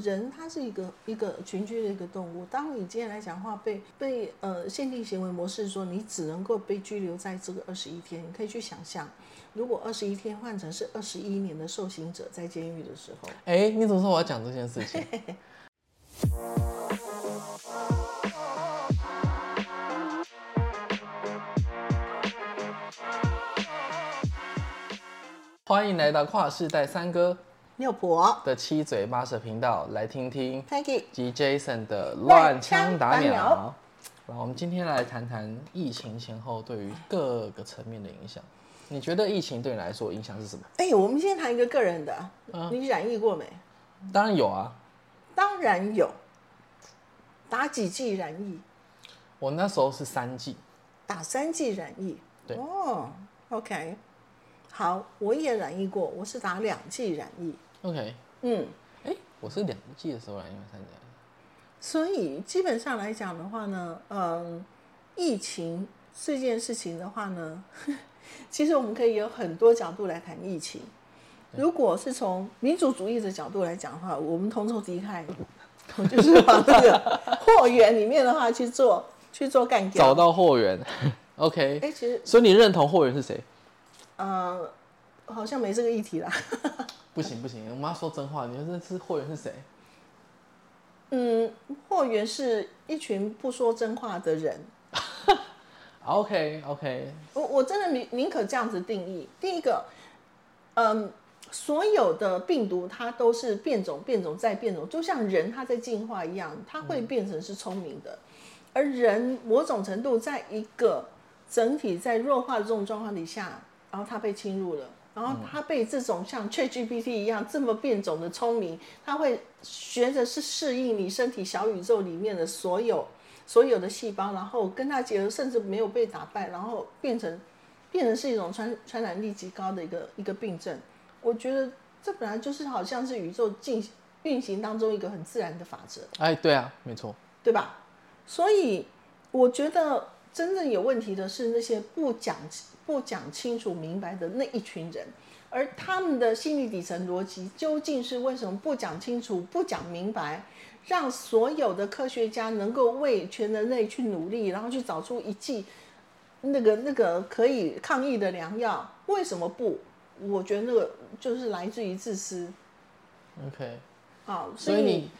人他是一个一个群居的一个动物。当你今天来讲话，被被呃限定行为模式说你只能够被拘留在这个二十一天，你可以去想象，如果二十一天换成是二十一年的受刑者在监狱的时候，哎，你怎么说我要讲这件事情？欢迎来到跨世代三哥六婆的七嘴八舌频道，来听听 Peggy 及 Jason 的乱枪打鸟鸟。然后我们今天来谈谈疫情前后对于各个层面的影响。你觉得疫情对你来说影响是什么？哎、我们先谈一个个人的，你染疫过没？当然有啊，当然有，打几剂染疫？我那时候是三剂，打三剂染疫。对哦，OK，好，我也染疫过，我是打两剂染疫。OK，嗯，哎，我是两季的时候来，因为三剂。所以基本上来讲的话呢，嗯，疫情这件事情的话呢，其实我们可以有很多角度来谈疫情。如果是从民主主义的角度来讲的话，我们同仇敌忾，我 就是往那个货源里面的话去做去做干掉。找到货源，OK，哎、其实所以你认同货源是谁？呃，好像没这个议题啦。不行不行，我们要说真话，你说是货源是谁？嗯，货源是一群不说真话的人。OK OK，我我真的宁宁可这样子定义。第一个，嗯，所有的病毒它都是变种、变种再变种，就像人它在进化一样，它会变成是聪明的。而人某种程度在一个整体在弱化的这种状况底下，然后它被侵入了。然后它被这种像 ChatGPT 一样这么变种的聪明，它会学着是适应你身体小宇宙里面的所有所有的细胞，然后跟它结合，甚至没有被打败，然后变成变成是一种传传染力极高的一个一个病症。我觉得这本来就是好像是宇宙进运行当中一个很自然的法则。哎，对啊，没错，对吧？所以我觉得真正有问题的是那些不讲不讲清楚明白的那一群人，而他们的心理底层逻辑究竟是为什么不讲清楚、不讲明白，让所有的科学家能够为全人类去努力，然后去找出一剂那个那个可以抗疫的良药？为什么不？我觉得那个就是来自于自私 OK，好，所以你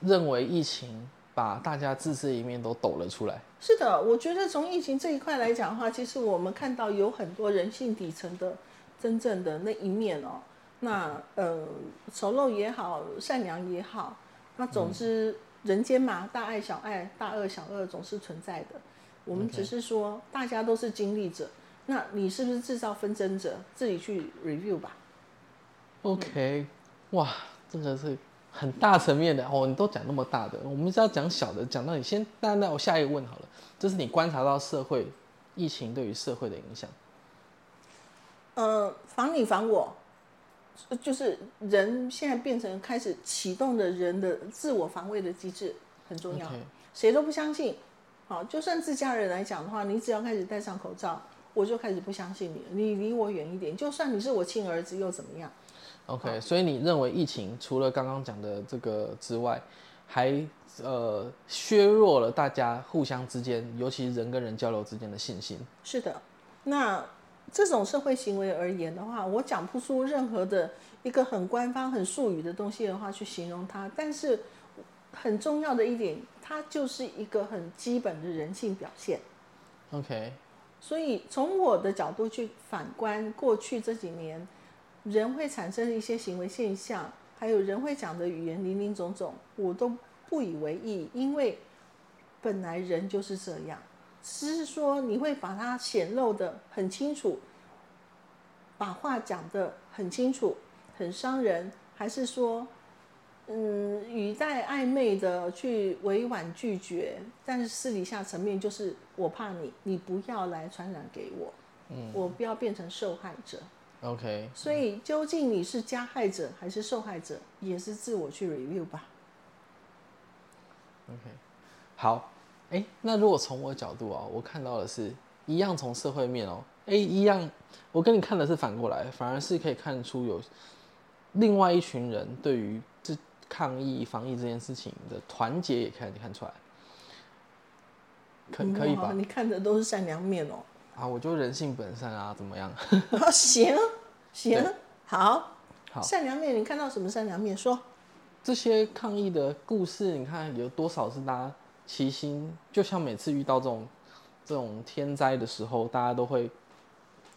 认为疫情把大家自私的一面都抖了出来？是的，我觉得从疫情这一块来讲的话，其实我们看到有很多人性底层的真正的那一面哦。那呃，丑陋也好，善良也好，那总之人间嘛，大爱小爱，大恶小恶总是存在的。我们只是说大家都是经历者，那你是不是制造纷争者？自己去 review 吧。OK，哇，真的是很大层面的哦，你都讲那么大的，我们是要讲小的，讲到你先，那那我下一个问好了，这是你观察到社会疫情对于社会的影响。呃，防你防我，呃就是人现在变成开始启动的人的自我防卫的机制很重要谁都不相信。好，就算自家人来讲的话，你只要开始戴上口罩，我就开始不相信你，你离我远一点。就算你是我亲儿子又怎么样？OK，所以你认为疫情除了刚刚讲的这个之外，还呃削弱了大家互相之间，尤其是人跟人交流之间的信心。是的，那这种社会行为而言的话，我讲不出任何的一个很官方、很术语的东西的话去形容它，但是很重要的一点，它就是一个很基本的人性表现。OK，所以从我的角度去反观过去这几年，人会产生的一些行为现象，还有人会讲的语言零零总总，我都不以为意，因为本来人就是这样，只是说你会把它显露的很清楚，把话讲的很清楚，很伤人，还是说？嗯，语带暧昧的去委婉拒绝，但是私底下层面就是我怕你，你不要来传染给我，嗯，我不要变成受害者。OK，所以究竟你是加害者还是受害者，也是自我去 review 吧。OK，好，哎，那如果从我的角度啊，我看到的是一样从社会面哦，哎，一样，我跟你看的是反过来，反而是可以看出有另外一群人对于这抗疫防疫这件事情的团结也看看出来，可可以吧？你看的都是善良面哦。啊，我就人性本善啊，怎么样？行行，好，好，善良面，你看到什么善良面？说这些抗疫的故事，你看有多少是大家齐心？就像每次遇到这种这种天灾的时候，大家都会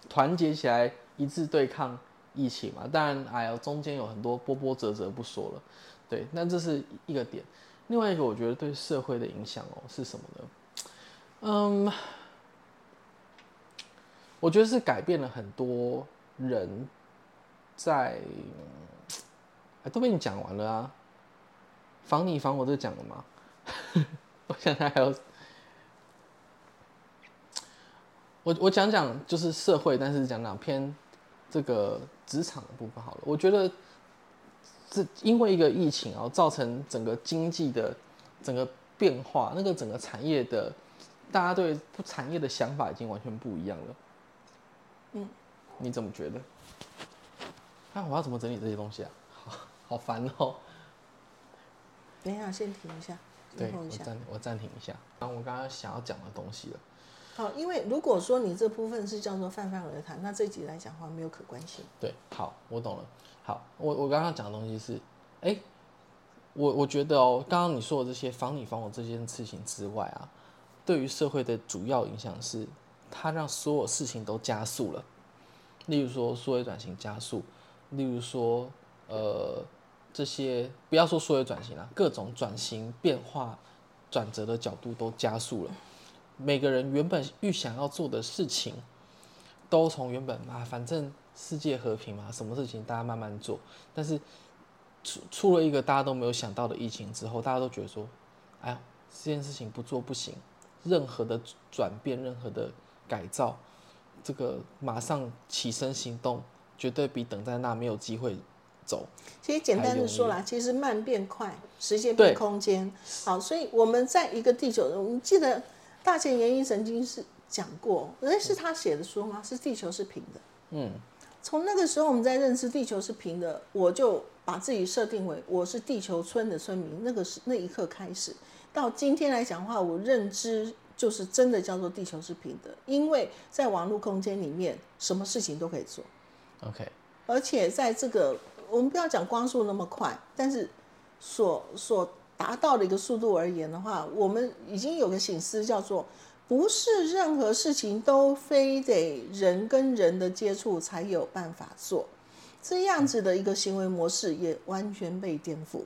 团结起来，一致对抗疫情嘛。当然，哎呀，中间有很多波波折折不说了，对，那这是一个点。另外一个，我觉得对社会的影响哦是什么呢？嗯。我觉得是改变了很多人，在，都被你讲完了啊。防你防我都讲了吗？我现在还有，我我讲讲就是社会，但是讲讲偏这个职场的部分好了。我觉得，这因为一个疫情啊，造成整个经济的整个变化，那个整个产业的，大家对不产业的想法已经完全不一样了。嗯，你怎么觉得？那我要怎么整理这些东西啊？好 好烦哦。等一下，先停一下，对，我暂我暂停一下。然后我刚刚想要讲的东西了。好，因为如果说你这部分是叫做泛泛而谈，那这集来讲话没有可观性。对，好，我懂了。好，我我刚刚讲的东西是，哎，我我觉得哦，刚刚你说的这些防你防我这件事情之外啊，对于社会的主要影响是。它让所有事情都加速了，例如说数位转型加速，例如说呃这些不要说数位转型了，各种转型变化转折的角度都加速了。每个人原本预想要做的事情，都从原本啊反正世界和平嘛，什么事情大家慢慢做，但是出出了一个大家都没有想到的疫情之后，大家都觉得说，哎这件事情不做不行，任何的转变，任何的。改造，这个马上起身行动，绝对比等在那没有机会走。其实简单的说啦，其实慢变快，时间变空间。好，所以我们在一个地球，我们记得大前研一曾经是讲过，哎，是他写的书吗？是地球是平的。嗯，从那个时候我们在认识地球是平的，我就把自己设定为我是地球村的村民。那个是那一刻开始，到今天来讲的话，我认知。就是真的叫做地球是平的，因为在网络空间里面，什么事情都可以做。OK，而且在这个我们不要讲光速那么快，但是所所达到的一个速度而言的话，我们已经有个醒思叫做，不是任何事情都非得人跟人的接触才有办法做，这样子的一个行为模式也完全被颠覆。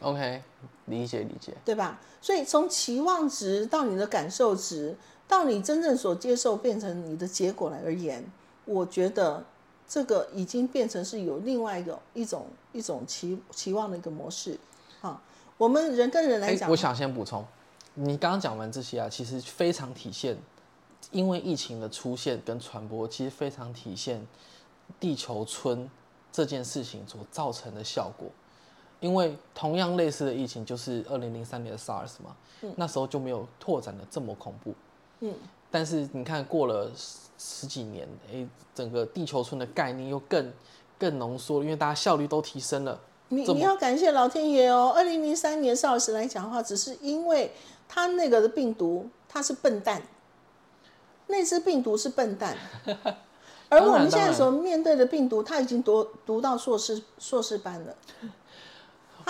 OK，理解理解，对吧？所以从期望值到你的感受值，到你真正所接受变成你的结果来而言，我觉得这个已经变成是有另外一个一种一种期期望的一个模式。啊，我们人跟人来讲，我想先补充，你刚刚讲完这些啊，其实非常体现，因为疫情的出现跟传播，其实非常体现地球村这件事情所造成的效果。因为同样类似的疫情就是二零零三年的 SARS 嘛，那时候就没有拓展的这么恐怖。嗯，但是你看过了十几年，哎，整个地球村的概念又更更浓缩，因为大家效率都提升了。你你要感谢老天爷哦！二零零三年 SARS 来讲的话，只是因为它那个的病毒它是笨蛋，那只病毒是笨蛋，而我们现在所面对的病毒，它已经读读到硕士硕士班了。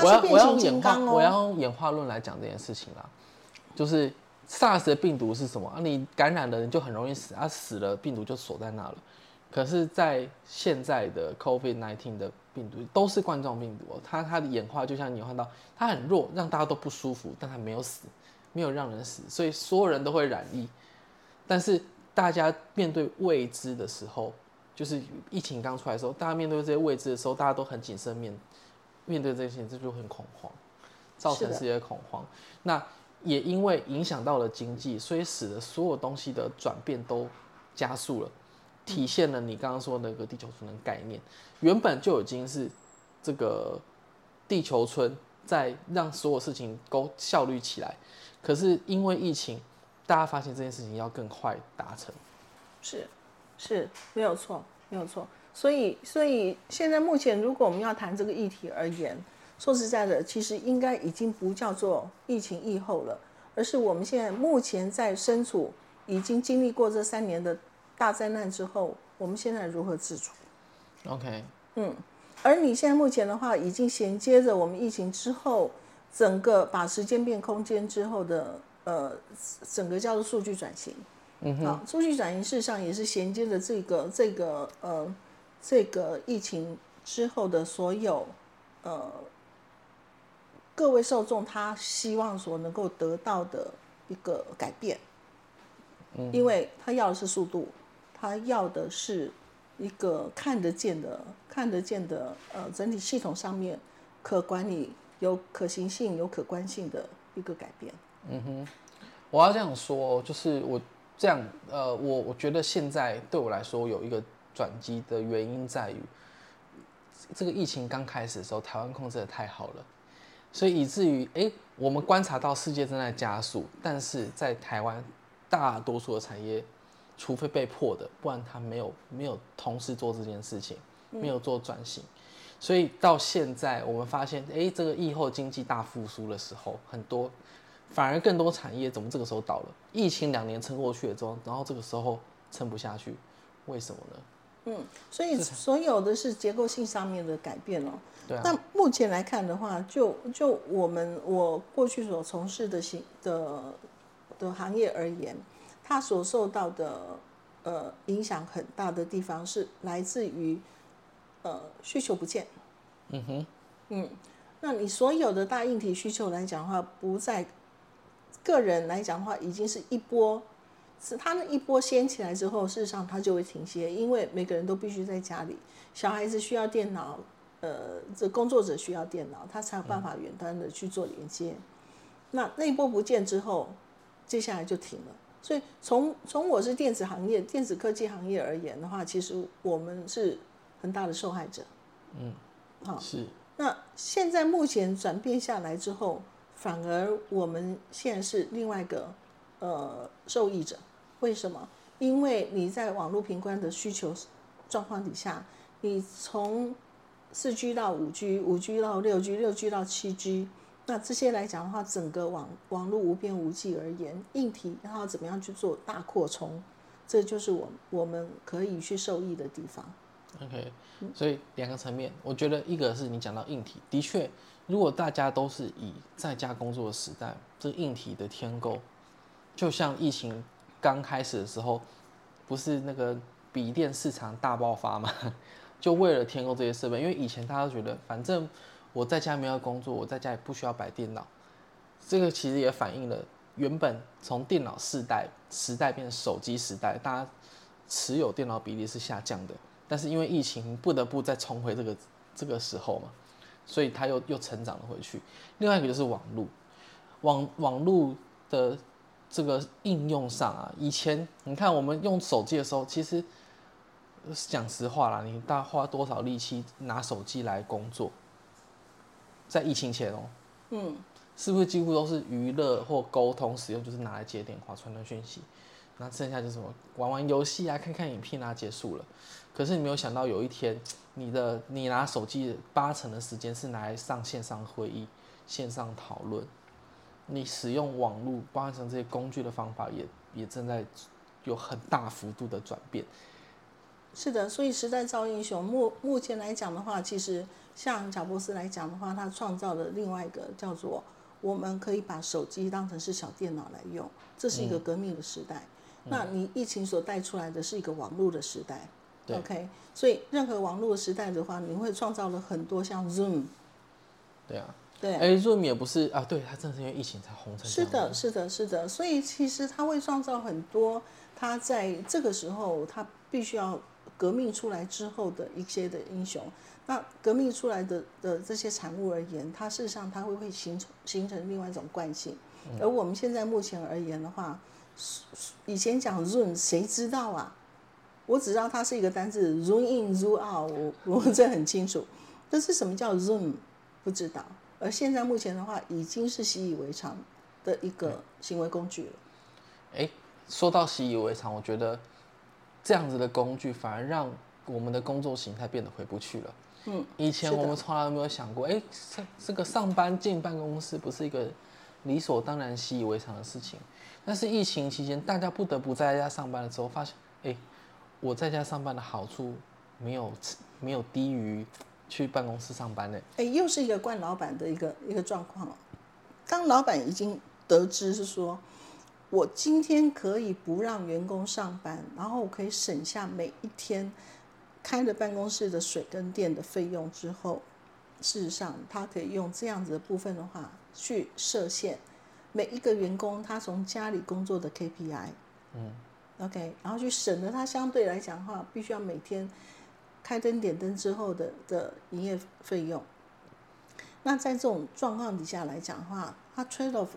我要我要演化我要用演化论来讲这件事情啦，就是 SARS 的病毒是什么啊？你感染的人就很容易死啊，死了病毒就锁在那了。可是，在现在的 COVID-19 的病毒都是冠状病毒，它它的演化就像你看到，它很弱，让大家都不舒服，但它没有死，没有让人死，所以所有人都会染疫。但是大家面对未知的时候，就是疫情刚出来的时候，大家面对这些未知的时候，大家都很谨慎面。面对这些，这就很恐慌，造成世界恐慌。那也因为影响到了经济，所以使得所有东西的转变都加速了，体现了你刚刚说那个地球村的概念。原本就已经是这个地球村在让所有事情都效率起来，可是因为疫情，大家发现这件事情要更快达成。是，是没有错，没有错。所以，所以现在目前，如果我们要谈这个议题而言，说实在的，其实应该已经不叫做疫情疫后了，而是我们现在目前在身处已经经历过这三年的大灾难之后，我们现在如何自处？OK，嗯，而你现在目前的话，已经衔接着我们疫情之后，整个把时间变空间之后的呃，整个叫做数据转型。嗯哼，好，数据转型事实上也是衔接着这个这个呃这个疫情之后的所有呃各位受众他希望所能够得到的一个改变。嗯，因为他要的是速度，他要的是一个看得见的、看得见的呃整体系统上面可管理、有可行性、有可观性的一个改变。嗯哼我要这样说，就是我这样，呃，我我觉得现在对我来说有一个转机的原因在于，这个疫情刚开始的时候，台湾控制的太好了，所以以至于，哎、我们观察到世界正在加速，但是在台湾大多数的产业，除非被迫的，不然他没有没有同时做这件事情，没有做转型。所以到现在，我们发现，哎、这个疫后经济大复苏的时候，很多反而更多产业怎么这个时候倒了？疫情两年撑过去了之后，然后这个时候撑不下去，为什么呢？所以所有的是结构性上面的改变哦。对啊，那目前来看的话，就就我们我过去所从事的行的的行业而言，它所受到的呃影响很大的地方是来自于呃需求不见。嗯哼，嗯，那你所有的大硬体需求来讲的话，不在个人来讲的话，已经是一波，是它那一波掀起来之后，事实上它就会停歇，因为每个人都必须在家里，小孩子需要电脑，呃，这工作者需要电脑，他才有办法远端的去做连接。那那一波不见之后，接下来就停了。所以从从我是电子行业、电子科技行业而言的话，其实我们是很大的受害者。嗯好是，那现在目前转变下来之后，反而我们现在是另外一个呃受益者。为什么？因为你在网络频宽的需求状况底下，你从四 G 到五 G，五 G 到六 G，六 G 到七 G，那这些来讲的话，整个网网络无边无际而言，硬体然后怎么样去做大扩充，这就是我我们可以去受益的地方。OK，所以两个层面，我觉得一个是你讲到硬体，的确，如果大家都是以在家工作的时代，这硬体的天购，就像疫情刚开始的时候，不是那个笔电市场大爆发嘛，就为了添购这些设备，因为以前大家都觉得，反正我在家没有工作，我在家也不需要摆电脑，这个其实也反映了原本从电脑世代时代变成手机时代，大家持有电脑比例是下降的。但是因为疫情，不得不再重回这个这个时候嘛，所以它又又成长了回去。另外一个就是网络，网网络的这个应用上啊，以前你看我们用手机的时候，其实讲实话啦，你大花多少力气拿手机来工作，在疫情前哦，嗯，是不是几乎都是娱乐或沟通使用，就是拿来接电话、传传讯息，那剩下就是什么玩玩游戏啊、看看影片啊，结束了。可是你没有想到，有一天你的你拿手机八成的时间是拿来上线上会议、线上讨论，你使用网络包含成这些工具的方法也也正在有很大幅度的转变。是的，所以时代造英雄。目目前来讲的话，其实像贾伯斯来讲的话，他创造了另外一个叫做我们可以把手机当成是小电脑来用，这是一个革命的时代。那你疫情所带出来的是一个网络的时代。对 OK，所以任何网络时代的话，你会创造了很多像 Zoom，对啊，对，哎，Zoom 也不是啊，对，它正是因为疫情才红成是的，是的，是的。所以其实它会创造很多它在这个时候它必须要革命出来之后的一些的英雄。那革命出来的的这些产物而言，它事实上它会会形成形成另外一种惯性。而我们现在目前而言的话，以前讲 Zoom 谁知道啊？我只知道它是一个单字，Zoom in Zoom out，我我这很清楚。但是什么叫 Zoom 不知道。而现在目前的话，已经是习以为常的一个行为工具了。哎，说到习以为常，我觉得这样子的工具反而让我们的工作形态变得回不去了。嗯，以前我们从来没有想过，哎、这这个上班进办公室不是一个理所当然、习以为常的事情。但是疫情期间，大家不得不在家上班的时候，发现，哎、我在家上班的好处没有没有低于去办公室上班呢。哎，又是一个惯老板的一个一个状况哦。当老板已经得知是说，我今天可以不让员工上班，然后我可以省下每一天开了办公室的水跟电的费用之后，事实上他可以用这样子的部分的话去设限每一个员工他从家里工作的 KPI，嗯，OK，然后去省得他相对来讲的话，必须要每天开灯点灯之后的的营业费用。那在这种状况底下来讲的话，他 trade off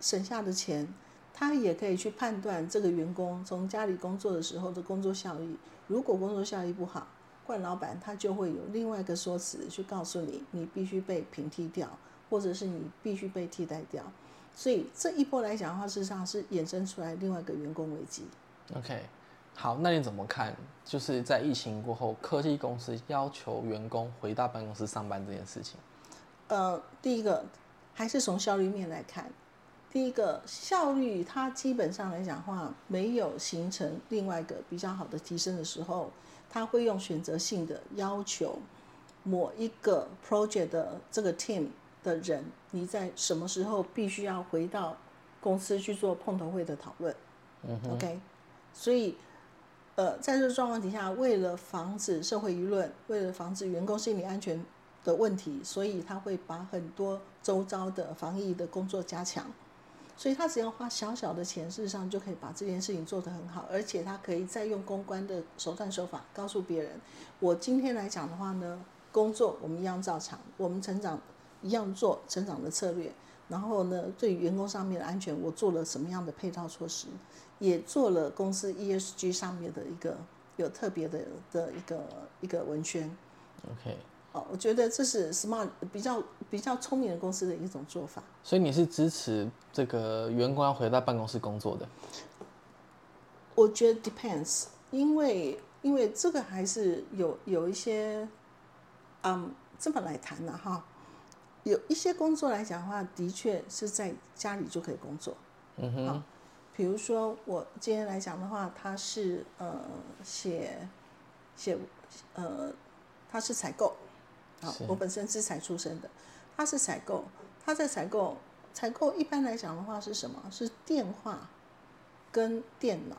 省下的钱，他也可以去判断这个员工从家里工作的时候的工作效益。如果工作效益不好，冠老板他就会有另外一个说辞去告诉你，你必须被平替掉，或者是你必须被替代掉。所以这一波来讲的话，事实上是衍生出来另外一个员工危机。OK，好，那你怎么看？就是在疫情过后，科技公司要求员工回到办公室上班这件事情。呃，第一个还是从效率面来看，第一个效率它基本上来讲的话，没有形成另外一个比较好的提升的时候，它会用选择性的要求某一个 project 的这个 team 的人，你在什么时候必须要回到公司去做碰头会的讨论。嗯 OK，所以。呃，在这个状况底下，为了防止社会舆论，为了防止员工心理安全的问题，所以他会把很多周遭的防疫的工作加强，所以他只要花小小的钱，事实上就可以把这件事情做得很好，而且他可以再用公关的手段手法告诉别人，我今天来讲的话呢，工作我们一样照常，我们成长一样做成长的策略，然后呢，对于员工上面的安全，我做了什么样的配套措施，也做了公司 ESG 上面的一个有特别的的一个一个文宣。OK，哦，我觉得这是 smart 比较比较聪明的公司的一种做法。所以你是支持这个员工要回到办公室工作的？我觉得 depends，因为因为这个还是有有一些，嗯，这么来谈的、哈，有一些工作来讲的话，的确是在家里就可以工作。嗯哼，比如说我今天来讲的话，他是呃写写呃他是采购，啊，我本身是采出身的，他是采购，他在采购采购一般来讲的话是什么？是电话跟电脑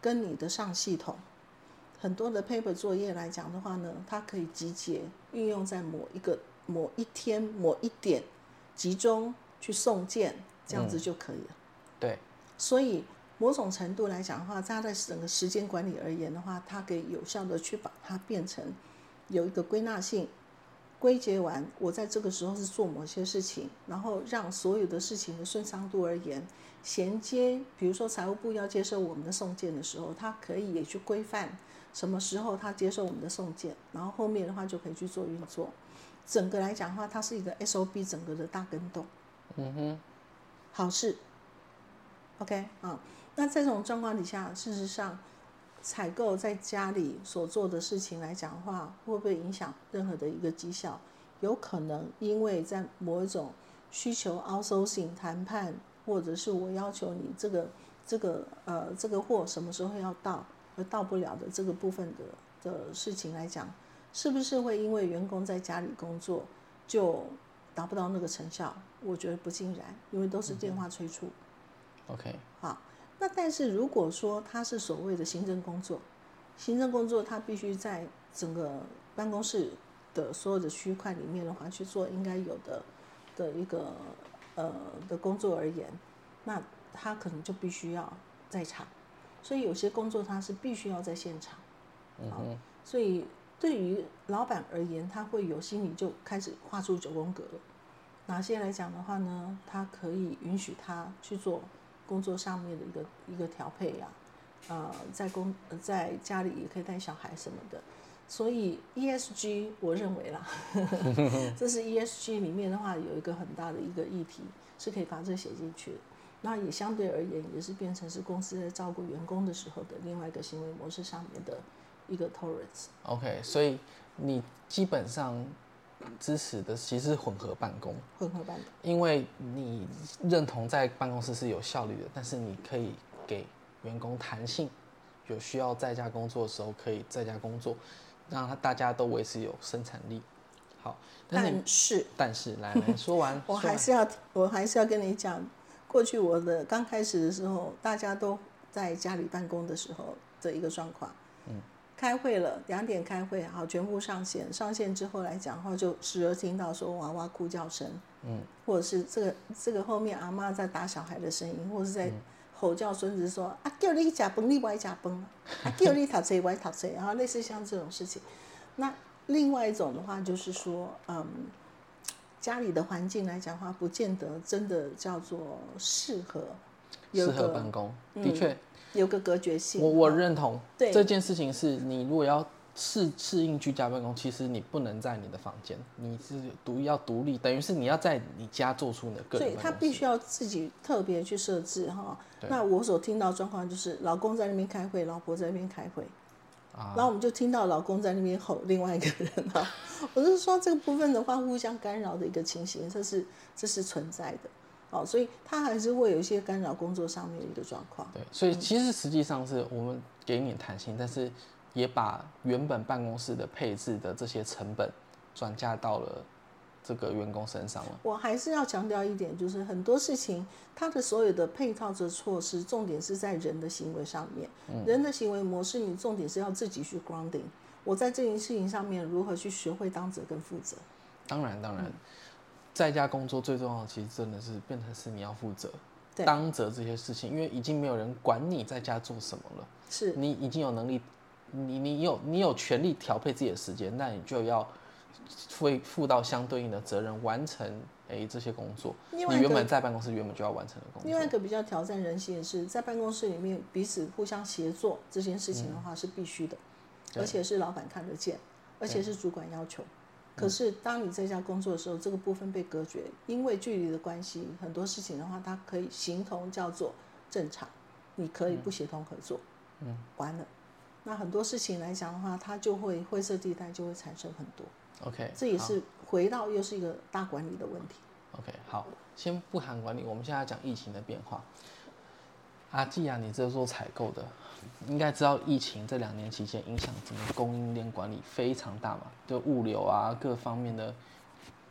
跟你的上系统。很多的 paper 作业来讲的话呢，它可以集结运用在某一个某一天某一点集中去送件，这样子就可以了。对，所以某种程度来讲的话，它在整个时间管理而言的话，它可以有效的去把它变成有一个归纳性，归结完我在这个时候是做某些事情，然后让所有的事情的顺畅度而言，衔接，比如说财务部要接受我们的送件的时候，它可以也去规范什么时候他接受我们的送件，然后后面的话就可以去做运作。整个来讲的话，它是一个 SOP 整个的大跟动。嗯哼，好事。OK 啊，那在这种状况底下，事实上，采购在家里所做的事情来讲的话，会不会影响任何的一个绩效？有可能，因为在某一种需求 outsourcing 谈判，或者是我要求你这个这个呃这个货什么时候要到，而到不了的这个部分的的事情来讲，是不是会因为员工在家里工作就达不到那个成效？我觉得不尽然，因为都是电话催促。OK，好，那但是如果说他是所谓的行政工作，行政工作他必须在整个办公室的所有的区块里面的话去做应该有的的一个呃的工作而言，那他可能就必须要在场，所以有些工作他是必须要在现场。嗯哼，所以对于老板而言，他会有心里就开始画出九宫格了。哪些来讲的话呢？他可以允许他去做工作上面的一个一个调配呀、呃，在工在家里也可以带小孩什么的。所以 ESG 我认为啦，这是 ESG 里面的话有一个很大的一个议题，是可以把这写进去的。那也相对而言，也是变成是公司在照顾员工的时候的另外一个行为模式上面的一个 tolerance。OK，所以你基本上支持的其实是混合办公，混合办公。因为你认同在办公室是有效率的，但是你可以给员工弹性，有需要在家工作的时候可以在家工作，让他大家都维持有生产力。好，但是但是但是来 来说完，我还是要，我还是要跟你讲，过去我的刚开始的时候，大家都在家里办公的时候的一个状况。嗯，开会了，两点开会，好，全部上线。上线之后来讲的话，就时而听到说娃娃哭叫声，嗯，或者是这个这个后面阿妈在打小孩的声音，或者是在吼叫孙子说、啊，叫你假崩，你歪假崩，啊，叫你读册歪读册，然后类似像这种事情。那另外一种的话，就是说，嗯，家里的环境来讲的话，不见得真的叫做适合，有适合办公，的确，有个隔绝性。我我认同对这件事情是你如果要适适应居家办公，其实你不能在你的房间，你是独要独立，等于是你要在你家做出你的个所以人办公室。他必须要自己特别去设置哈。那我所听到状况就是，老公在那边开会，老婆在那边开会，啊然后我们就听到老公在那边吼另外一个人哈。我是说这个部分的话，互相干扰的一个情形，这是这是存在的。哦，所以他还是会有一些干扰工作上面的一个状况。对，所以其实实际上是我们给你弹性，但是也把原本办公室的配置的这些成本转嫁到了这个员工身上了。我还是要强调一点，就是很多事情它的所有的配套的措施，重点是在人的行为上面。人的行为模式，你重点是要自己去 grounding。我在这件事情上面如何去学会当责跟负责。当然，当然，在家工作最重要的其实真的是变成是你要负责，对当责这些事情，因为已经没有人管你在家做什么了。是你已经有能力，你你有你有权利调配自己的时间，那你就要负负到相对应的责任，完成诶这些工作。你原本在办公室原本就要完成的工作。另外一个比较挑战人性的是，在办公室里面彼此互相协作这件事情的话是必须的，而且是老板看得见，而且是主管要求。可是当你在家工作的时候，这个部分被隔绝，因为距离的关系，很多事情的话，它可以形同叫做正常，你可以不协同合作，嗯，完了，那很多事情来讲的话，它就会灰色地带就会产生很多，OK，这也是回到又是一个大管理的问题。OK，好，先不谈管理，我们现在讲疫情的变化。阿季啊，你这做采购的，应该知道疫情这两年期间影响整个供应链管理非常大嘛，对物流啊各方面的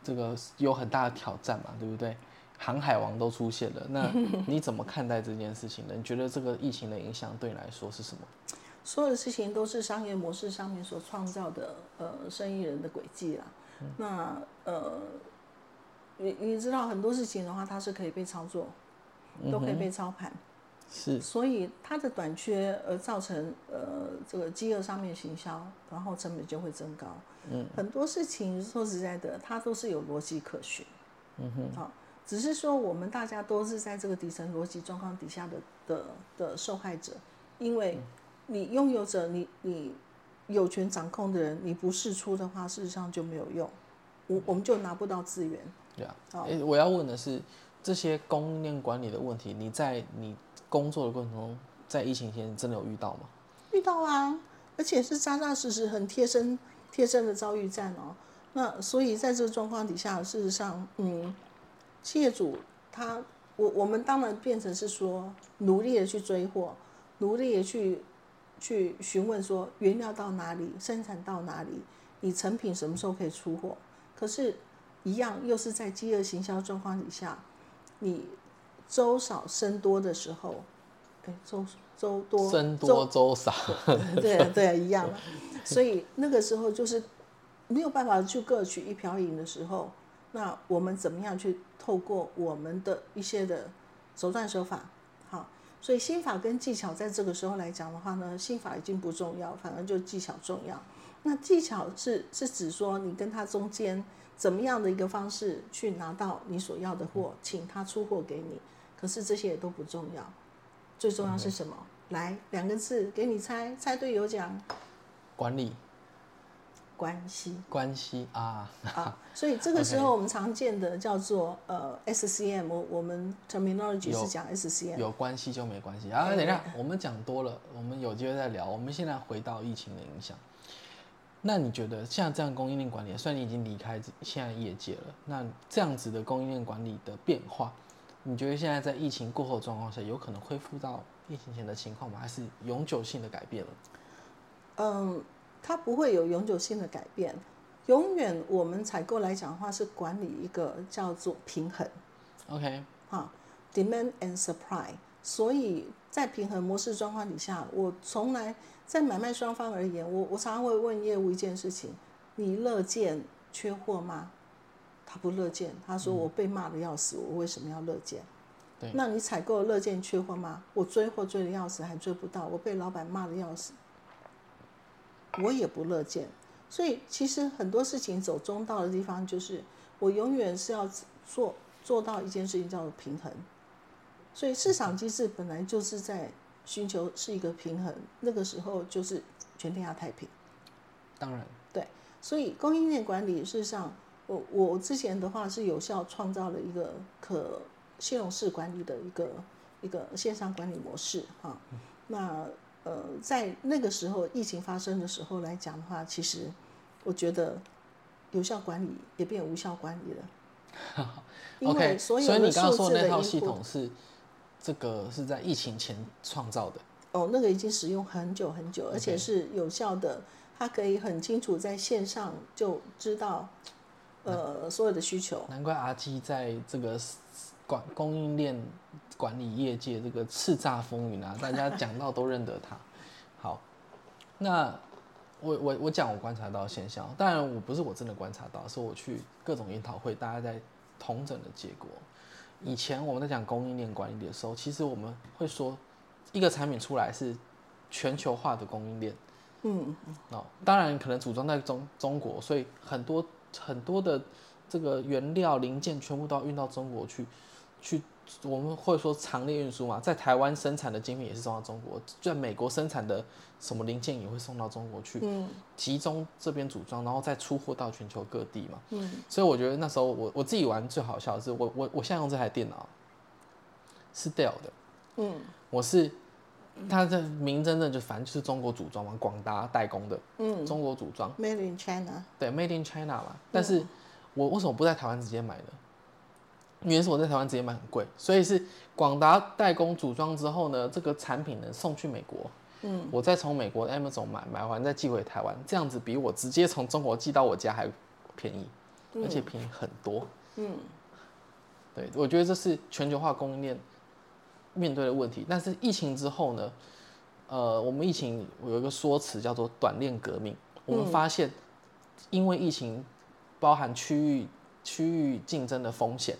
这个有很大的挑战嘛，对不对？航海王都出现了，那 你怎么看待这件事情呢？你觉得这个疫情的影响对你来说是什么？所有的事情都是商业模式上面所创造的呃生意人的轨迹啦。那呃，你你知道很多事情的话，它是可以被操作，都可以被操盘，是。所以它的短缺而造成呃这个饥饿上面行销，然后成本就会增高。嗯，很多事情说实在的，它都是有逻辑可循。嗯哼，好、只是说我们大家都是在这个底层逻辑状况底下的的的受害者，因为你拥有者，你你有权掌控的人，你不试出的话，事实上就没有用，我我们就拿不到资源。对啊，好。我要问的是，这些供应链管理的问题，你在你工作的过程中，在疫情期间真的有遇到吗？遇到啊，而且是扎扎实实、很贴身、贴身的遭遇战哦。那所以在这个状况底下，事实上，嗯，企业主他，我我们当然变成是说，努力的去追货，努力的去去询问说原料到哪里，生产到哪里，你成品什么时候可以出货？可是，一样又是在饥饿行销状况底下，你粥少生多的时候，哎，粥粥多僧粥多粥少，对啊对啊，一样 啊。所以那个时候就是没有办法去各取一瓢饮的时候，那我们怎么样去透过我们的一些的手段手法，好，所以心法跟技巧在这个时候来讲的话呢，心法已经不重要，反而就技巧重要。那技巧是是指说你跟他中间怎么样的一个方式去拿到你所要的货，请他出货给你。可是这些也都不重要，最重要是什么？来两个字给你猜，猜对有奖，管理关系关系啊，啊。所以这个时候我们常见的叫做呃 SCM，我我们 terminology 有是讲 SCM。有关系就没关系啊。等一下，我们讲多了，我们有机会再聊。我们现在回到疫情的影响。那你觉得像这样供应链管理，虽然你已经离开现在业界了，那这样子的供应链管理的变化，你觉得现在在疫情过后的状况下，有可能恢复到疫情前的情况吗？还是永久性的改变了？嗯，它不会有永久性的改变。永远我们采购来讲的话，是管理一个叫做平衡。OK，哈，demand and supply。所以在平衡模式状况底下，我从来在买卖双方而言，我我常常会问业务一件事情：你乐见缺货吗？他不乐见，他说我被骂的要死，我为什么要乐见？对那你采购乐见缺货吗？我追货追的要死，还追不到，我被老板骂的要死，我也不乐见。所以其实很多事情走中道的地方，就是我永远是要做做到一件事情叫做平衡。所以市场机制本来就是在寻求是一个平衡，那个时候就是全天下太平。当然，对所以供应链管理，事实上，我我之前的话是有效创造了一个可信用式管理的一个一个线上管理模式哈。那呃，在那个时候疫情发生的时候来讲的话，其实我觉得有效管理也变无效管理了。因 OK，为所有的以你刚刚数字的说的那套系统是这个是在疫情前创造的。哦，那个已经使用很久很久，而且是有效的，它可以很清楚在线上就知道，呃，所有的需求。难怪阿基在这个管供应链管理业界这个叱咤风云啊，大家 讲到都认得他。好，那我我我讲我观察到的现象，当然我不是我真的观察到，是我去各种研讨会，大家在同整的结果。以前我们在讲供应链管理的时候，其实我们会说，一个产品出来是全球化的供应链。嗯，哦，当然可能组装在中中国，所以很多很多的这个原料零件全部都要运到中国去，去我们会说长列运输嘛，在台湾生产的精品也是送到中国，在美国生产的什么零件也会送到中国去，嗯。集中这边组装，然后再出货到全球各地嘛。嗯，所以我觉得那时候我我自己玩最好笑的是，我我我现在用这台电脑是 Dell 的，嗯。我是它的名真的就反正就是中国组装嘛，广达代工的，嗯中国组装。，Made in China。对，Made in China 嘛。但是我为什么不在台湾直接买呢？原因是我在台湾直接买很贵，所以是广达代工组装之后呢，这个产品呢送去美国，嗯，我再从美国的 Amazon 买，买完再寄回台湾，这样子比我直接从中国寄到我家还便宜，而且便宜很多。嗯，对，我觉得这是全球化供应链面对的问题。但是疫情之后呢，呃，我们疫情有一个说辞叫做短链革命。我们发现，因为疫情包含区域区域竞争的风险，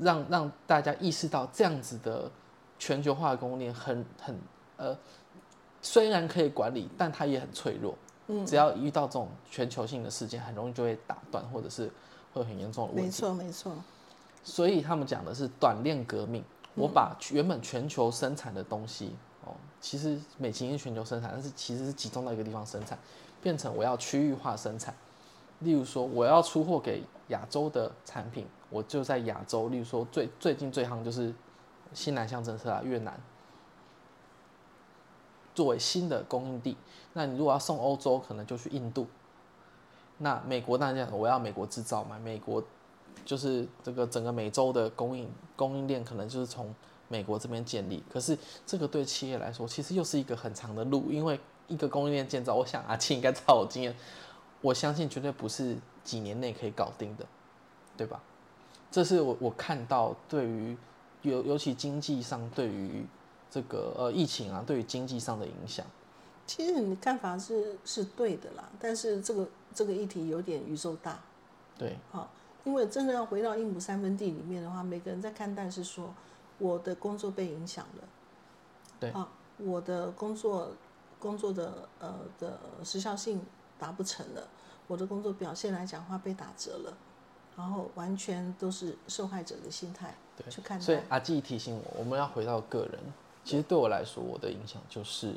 让让大家意识到这样子的全球化的供应链很很呃，虽然可以管理，但它也很脆弱。嗯，只要遇到这种全球性的事件，很容易就会打断，或者是会有很严重的问题。没错没错。所以他们讲的是短链革命。我把原本全球生产的东西，哦，其实美其名是全球生产，但是其实是集中到一个地方生产，变成我要区域化生产。例如说，我要出货给亚洲的产品，我就在亚洲。例如说最最近最夯就是新南向政策啊，越南作为新的供应地。那你如果要送欧洲，可能就去印度。那美国当然讲，我要美国制造嘛，美国就是这个整个美洲的供应供应链可能就是从美国这边建立。可是这个对企业来说，其实又是一个很长的路，因为一个供应链建造，我想阿庆应该照我经验，我相信绝对不是几年内可以搞定的，对吧？这是我我看到对于尤尤其经济上对于这个呃疫情啊，对于经济上的影响。其实你的看法是是对的啦，但是这个这个议题有点宇宙大，对，好，因为真的要回到一亩三分地里面的话，每个人在看待是说我的工作被影响了，对啊，我的工作工作的呃的时效性达不成了，我的工作表现来讲话被打折了，然后完全都是受害者的心态对去看待，所以阿纪提醒我，我们要回到个人。其实对我来说，我的影响就是，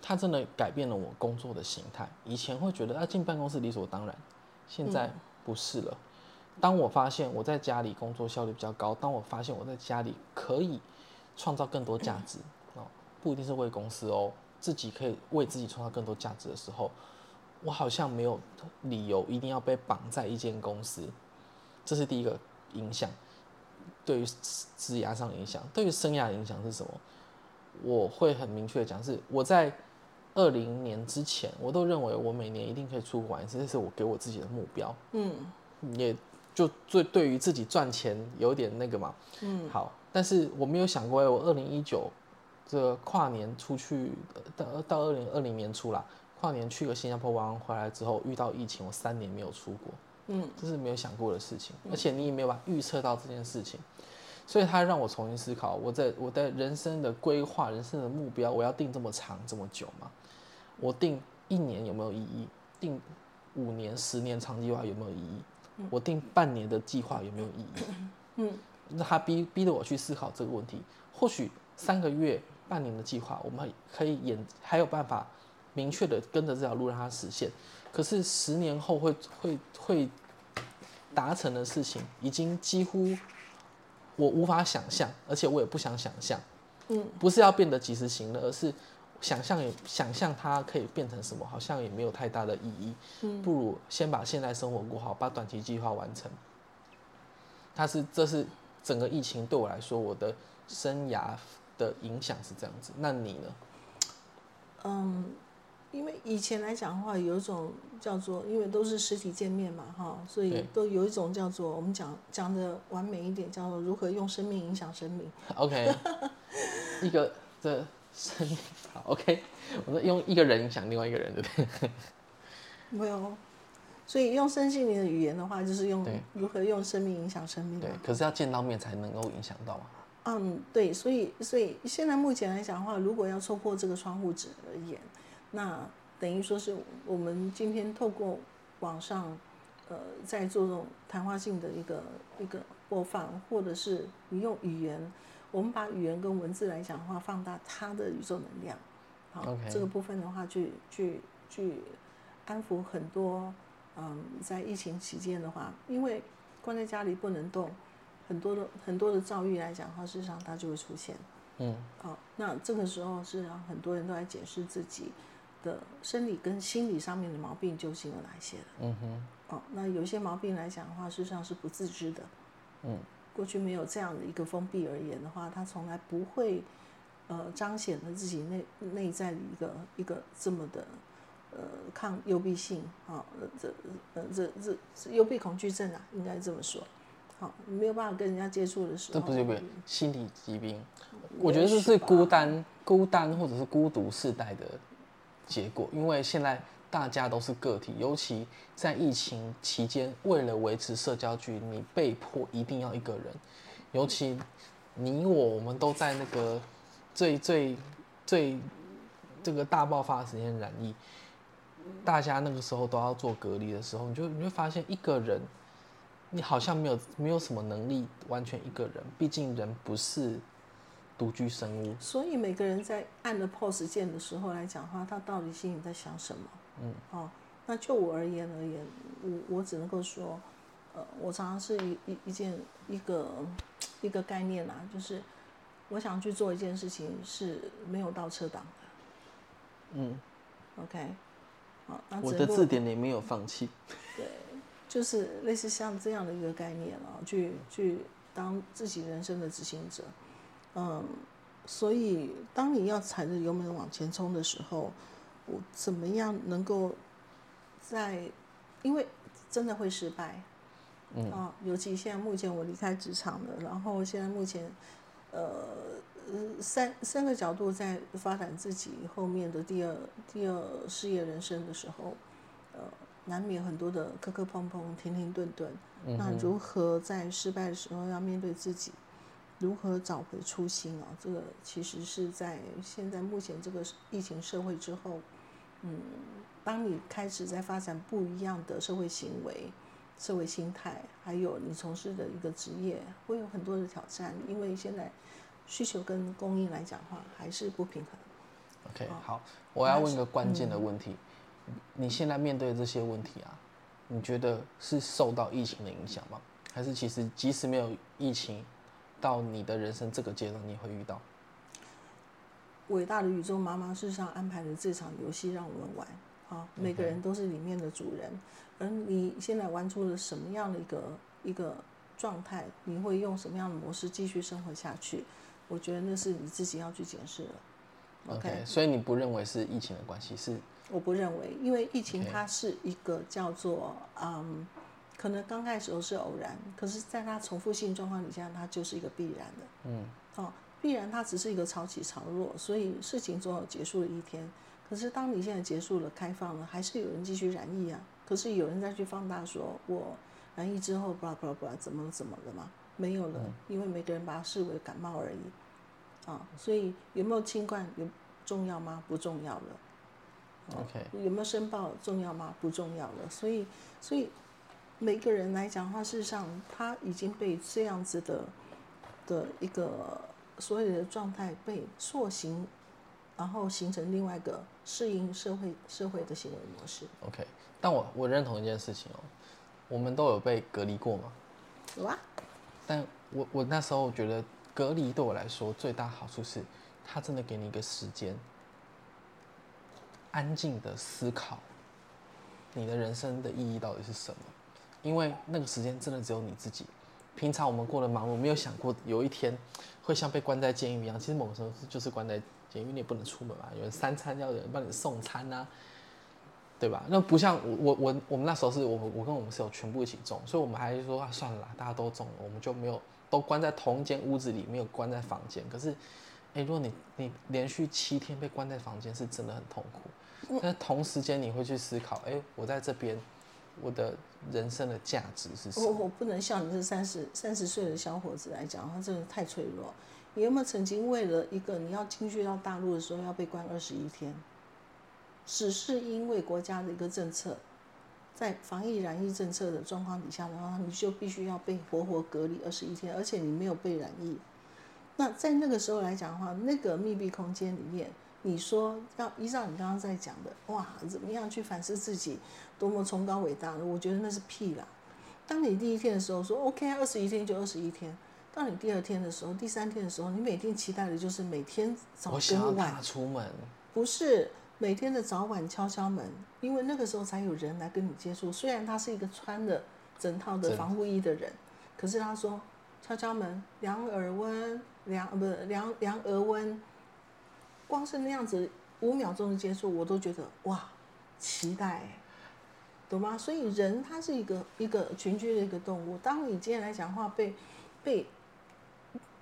他真的改变了我工作的形态。以前会觉得啊进办公室理所当然，现在不是了。当我发现我在家里工作效率比较高，当我发现我在家里可以创造更多价值哦，不一定是为公司哦，自己可以为自己创造更多价值的时候，我好像没有理由一定要被绑在一间公司，这是第一个影响。对于职涯上的影响，对于生涯的影响是什么？我会很明确的讲，是我在二零年之前，我都认为我每年一定可以出国玩一次，这是我给我自己的目标。嗯，也就最对于自己赚钱有点那个嘛。嗯，好，但是我没有想过，我二零一九这个跨年出去到到二零二零年初啦，跨年去个新加坡玩回来之后遇到疫情，我三年没有出国。嗯，这是没有想过的事情，而且你也没有办法预测到这件事情，所以他让我重新思考，我在我的人生的规划、人生的目标，我要定这么长这么久吗？我定一年有没有意义？定五年、十年长计划有没有意义？我定半年的计划有没有意义？嗯，那他逼逼着我去思考这个问题。或许三个月、半年的计划，我们可以演还有办法明确的跟着这条路让它实现。可是十年后会会会达成的事情，已经几乎我无法想象，而且我也不想想象。嗯，不是要变得及时行乐，而是想象也想象它可以变成什么，好像也没有太大的意义。嗯，不如先把现在生活过好，把短期计划完成。它是这是整个疫情对我来说，我的生涯的影响是这样子。那你呢？嗯。因为以前来讲的话，有一种叫做，因为都是实体见面嘛，哈，所以都有一种叫做，我们讲讲的完美一点，叫做如何用生命影响生命。OK，一个的生命好 OK，我说用一个人影响另外一个人，对不对？没有，所以用身心灵的语言的话，就是用如何用生命影响生命。对，可是要见到面才能够影响到嘛。嗯，对，所以所以现在目前来讲的话，如果要戳破这个窗户纸而言。那等于说是我们今天透过网上，呃，在做这种谈话性的一个一个播放，或者是你用语言，我们把语言跟文字来讲的话，放大它的宇宙能量，好，这个部分的话，去去去安抚很多，嗯，在疫情期间的话，因为关在家里不能动，很多的很多的遭遇来讲的话，事实上它就会出现，嗯，好，那这个时候是让很多人都在检视自己。的生理跟心理上面的毛病究竟有哪些的？嗯哼，哦，那有些毛病来讲的话，事实上是不自知的。嗯，过去没有这样的一个封闭而言的话，他从来不会呃彰显了自己内内在的一个一个这么的呃抗幽闭性啊，这呃这这幽闭恐惧症啊，应该这么说。好，没有办法跟人家接触的时候，这不是不是心理疾病，我觉得这是孤单孤单或者是孤独世代的。结果，因为现在大家都是个体，尤其在疫情期间，为了维持社交距离，你被迫一定要一个人。尤其你我，我们都在那个最最最这个大爆发时间染疫，大家那个时候都要做隔离的时候，你就你会发现，一个人你好像没有没有什么能力完全一个人，毕竟人不是。独居生物，所以每个人在按了 POS 键的时候来讲话，他到底心里在想什么？嗯，哦，那就我而言而言，我我只能够说，呃，我常常是一一一件一个一个概念啊，就是我想去做一件事情是没有倒车档的。嗯，OK，好，那我的字典里没有放弃。对，就是类似像这样的一个概念啊，去去当自己人生的执行者。嗯，所以当你要踩着油门往前冲的时候，我怎么样能够在？因为真的会失败，嗯啊，尤其现在目前我离开职场了，然后现在目前，呃，三三个角度在发展自己后面的第二第二事业人生的时候，呃，难免很多的磕磕碰碰、停停顿顿。那如何在失败的时候要面对自己？如何找回初心啊？这个其实是在现在目前这个疫情社会之后，嗯，当你开始在发展不一样的社会行为、社会心态，还有你从事的一个职业，会有很多的挑战。因为现在需求跟供应来讲话还是不平衡。OK，好，我要问一个关键的问题：你现在面对这些问题啊，你觉得是受到疫情的影响吗？还是其实即使没有疫情？到你的人生这个阶段，你会遇到伟大的宇宙妈妈，世上安排了这场游戏让我们玩。啊，每个人都是里面的主人，而你现在玩出了什么样的一个一个状态，你会用什么样的模式继续生活下去？我觉得那是你自己要去检视了。OK，所以你不认为是疫情的关系，是我不认为，因为疫情它是一个叫做嗯，可能刚开始是偶然，可是在它重复性状况底下，它就是一个必然的。嗯，哦，必然它只是一个潮起潮落，所以事情总有结束的一天。可是当你现在结束了、开放了，还是有人继续染疫啊。可是有人再去放大说，我染疫之后，不啦不啦不啦，怎么怎么了嘛？没有了，因为每个人把它视为感冒而已。啊，所以有没有清冠有重要吗？不重要了。OK，有没有申报重要吗？不重要了。所以，所以每个人来讲的话，事实上他已经被这样子的的一个所有的状态被塑形，然后形成另外一个适应社会社会的行为模式。OK，但我我认同一件事情哦，我们都有被隔离过嘛，有啊，但我我那时候觉得隔离对我来说最大好处是，它真的给你一个时间，安静的思考，你的人生的意义到底是什么？因为那个时间真的只有你自己。平常我们过得忙碌，没有想过有一天会像被关在监狱一样。其实某个时候就是关在监狱，你也不能出门嘛。有人三餐要有人帮你送餐啊，对吧？那不像我我我我们那时候是我我跟我们室友全部一起中，所以我们还是说啊算了啦，大家都中了，我们就没有都关在同一间屋子里，没有关在房间。可是，哎、如果你你连续七天被关在房间，是真的很痛苦。但同时间你会去思考，哎、我在这边，我的人生的价值是什我？我不能像你这三十三十岁的小伙子来讲，他真的太脆弱。你有没有曾经为了一个你要进去到大陆的时候要被关二十一天，只是因为国家的一个政策，在防疫染疫政策的状况底下的话，你就必须要被活活隔离二十一天，而且你没有被染疫。那在那个时候来讲的话，那个密闭空间里面，你说要依照你刚刚在讲的，哇，怎么样去反思自己，多么崇高伟大的，我觉得那是屁啦。当你第一天的时候说 OK，二十一天就二十一天。到你第二天的时候，第三天的时候，你每天期待的就是每天早跟晚，出门，不是每天的早晚敲敲门，因为那个时候才有人来跟你接触。虽然他是一个穿了整套的防护衣的人，可是他说敲敲门、量耳温、量呃不是量量额温，光是那样子五秒钟的接触，我都觉得哇，期待欸，懂吗？所以人他是一个一个群居的一个动物。当你今天来讲话被被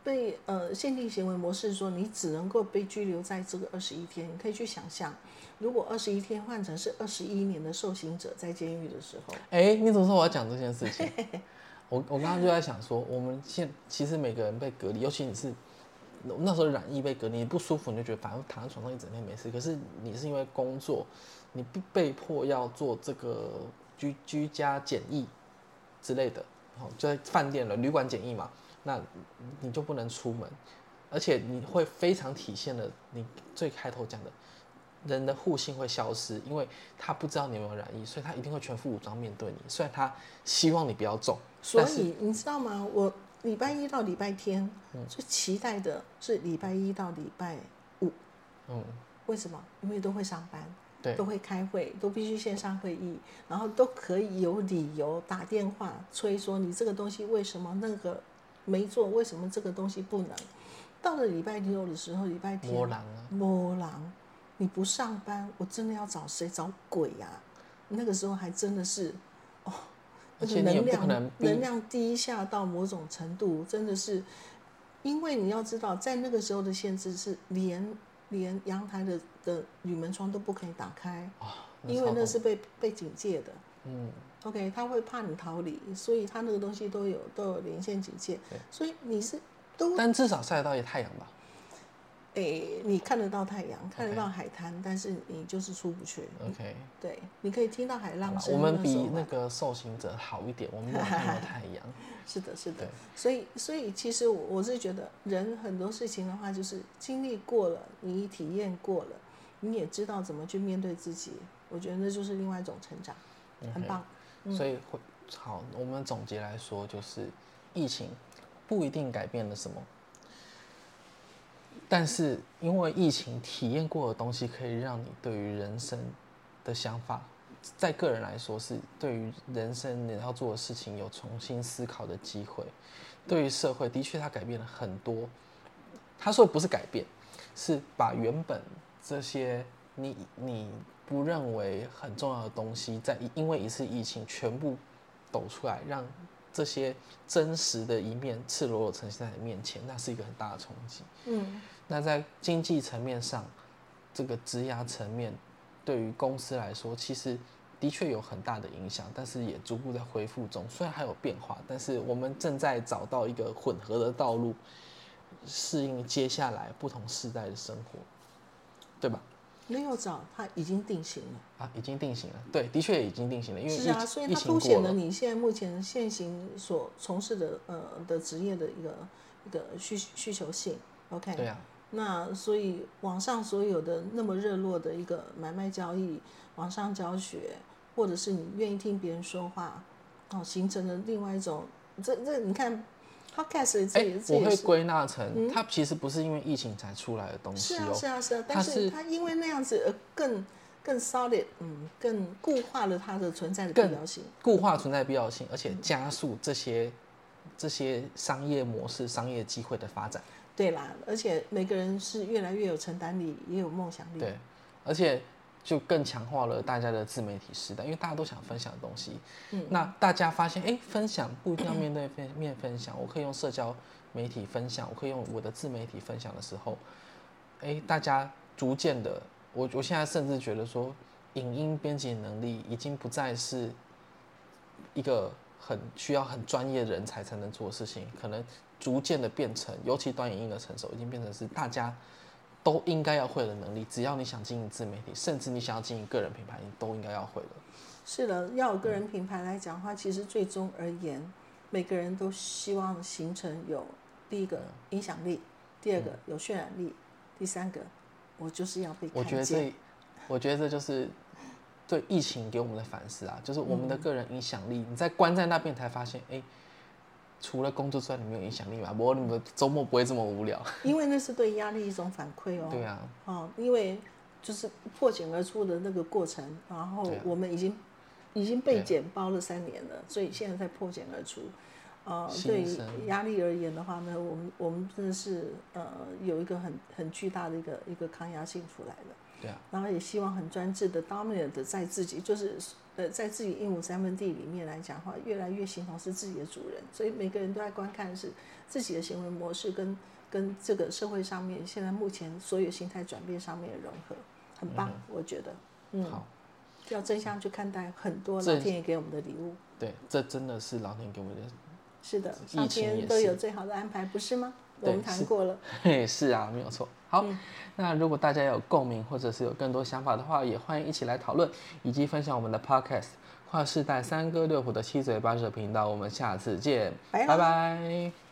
被呃限定行为模式说你只能够被拘留在这个二十一天，你可以去想象，如果二十一天换成是二十一年的受刑者在监狱的时候，哎、你怎么说我要讲这件事情？我我刚刚就在想说，我们现其实每个人被隔离，尤其你是那时候染疫被隔离，你不舒服，你就觉得反正躺在床上一整天没事。可是你是因为工作，你被被迫要做这个居居家检疫之类的，好就在饭店了旅馆检疫嘛，那你就不能出门，而且你会非常体现了你最开头讲的。人的互信会消失，因为他不知道你有没有染疫，所以他一定会全副武装面对你。虽然他希望你不要中，所以你知道吗？我礼拜一到礼拜天最期待的是礼拜一到礼拜五，嗯，为什么？因为都会上班。对都会开会，都必须线上会议，然后都可以有理由打电话催说你这个东西为什么那个没做，为什么这个东西不能？到了礼拜六的时候，礼拜天摸狼啊，摸狼，你不上班，我真的要找谁？找鬼呀、那个时候还真的是，哦，而且能量能能量低下到某种程度，真的是，因为你要知道，在那个时候的限制是连连阳台的的铝门窗都不可以打开，因为那是被被警戒的。嗯，OK，他会怕你逃离，所以他那个东西都有都有连线警戒，所以你是都但至少晒得到一太阳吧。诶，你看得到太阳，看得到海滩，但是你就是出不去。OK，对，你可以听到海浪声。我们比那个受刑者好一点，我们没有看到 太阳。是的，是的对。所以，所以其实我我是觉得，人很多事情的话，就是经历过了，你体验过了，你也知道怎么去面对自己。我觉得那就是另外一种成长，很棒。所以会好，我们总结来说，就是疫情不一定改变了什么，但是因为疫情体验过的东西，可以让你对于人生的想法，在个人来说是对于人生你要做的事情有重新思考的机会。对于社会，的确它改变了很多。他说不是改变，是把原本这些你你不认为很重要的东西，在因为一次疫情全部抖出来，让这些真实的一面赤裸裸呈现在你面前，那是一个很大的冲击。嗯，那在经济层面上，这个质押层面，对于公司来说，其实的确有很大的影响，但是也逐步在恢复中。虽然还有变化，但是我们正在找到一个混合的道路，适应接下来不同世代的生活，对吧？没有找，它已经定型了。啊，已经定型了。对，的确已经定型了，因为是啊，所以它凸显了。了你现在目前现行所从事的呃的职业的一个一个需需求性。OK，对啊，那所以网上所有的那么热络的一个买卖交易、网上教学，或者是你愿意听别人说话，哦，形成了另外一种，这这你看，Podcast。我会归纳成，它其实不是因为疫情才出来的东西是啊哦、是啊是啊，但是是它因为那样子而更更 solid，嗯，更固化了它的存在的必要性。固化存在必要性，而且加速这些这些商业模式、商业机会的发展。对啦，而且每个人是越来越有承担力，也有梦想力。对，而且就更强化了大家的自媒体时代，因为大家都想分享东西。嗯，那大家发现，哎、分享不一定要面对面面分享，我可以用社交媒体分享，我可以用我的自媒体分享的时候，哎、大家逐渐的，我我现在甚至觉得说，影音编辑能力已经不再是一个很需要很专业人才才能做的事情，可能逐渐的变成，尤其短影音的成熟，已经变成是大家都应该要会的能力。只要你想经营自媒体，甚至你想要经营个人品牌，你都应该要会的。是的，要有个人品牌来讲的话，其实最终而言，每个人都希望形成有第一个影响力，第二个有渲染力，第三个我就是要被我觉得。这，我觉得这就是对疫情给我们的反思啊，就是我们的个人影响力，你在关在那边才发现，哎、除了工作之外，你没有影响力嘛？我你们周末不会这么无聊。因为那是对压力一种反馈哦。对啊，哦，因为就是破茧而出的那个过程，然后我们已经已经被茧包了三年了，所以现在才破茧而出。呃，对生压力而言的话呢，我们我们真的是呃有一个很很巨大的一个一个抗压性出来了。对啊，然后也希望很专制的 dominant 的在自己就是呃在自己一亩三分地里面来讲的话，越来越形同是自己的主人，所以每个人都在观看是自己的行为模式跟跟这个社会上面现在目前所有心态转变上面的融合，很棒，我觉得，嗯，好，要正向去看待很多老天爷给我们的礼物。对，这真的是老天给我们的。是的，疫上天都有最好的安排，不是吗？我们谈过了，嘿，是啊，没有错。好，那如果大家有共鸣，或者是有更多想法的话，也欢迎一起来讨论，以及分享我们的 Podcast《跨世代三哥六虎的七嘴八舌》频道。我们下次见，拜。拜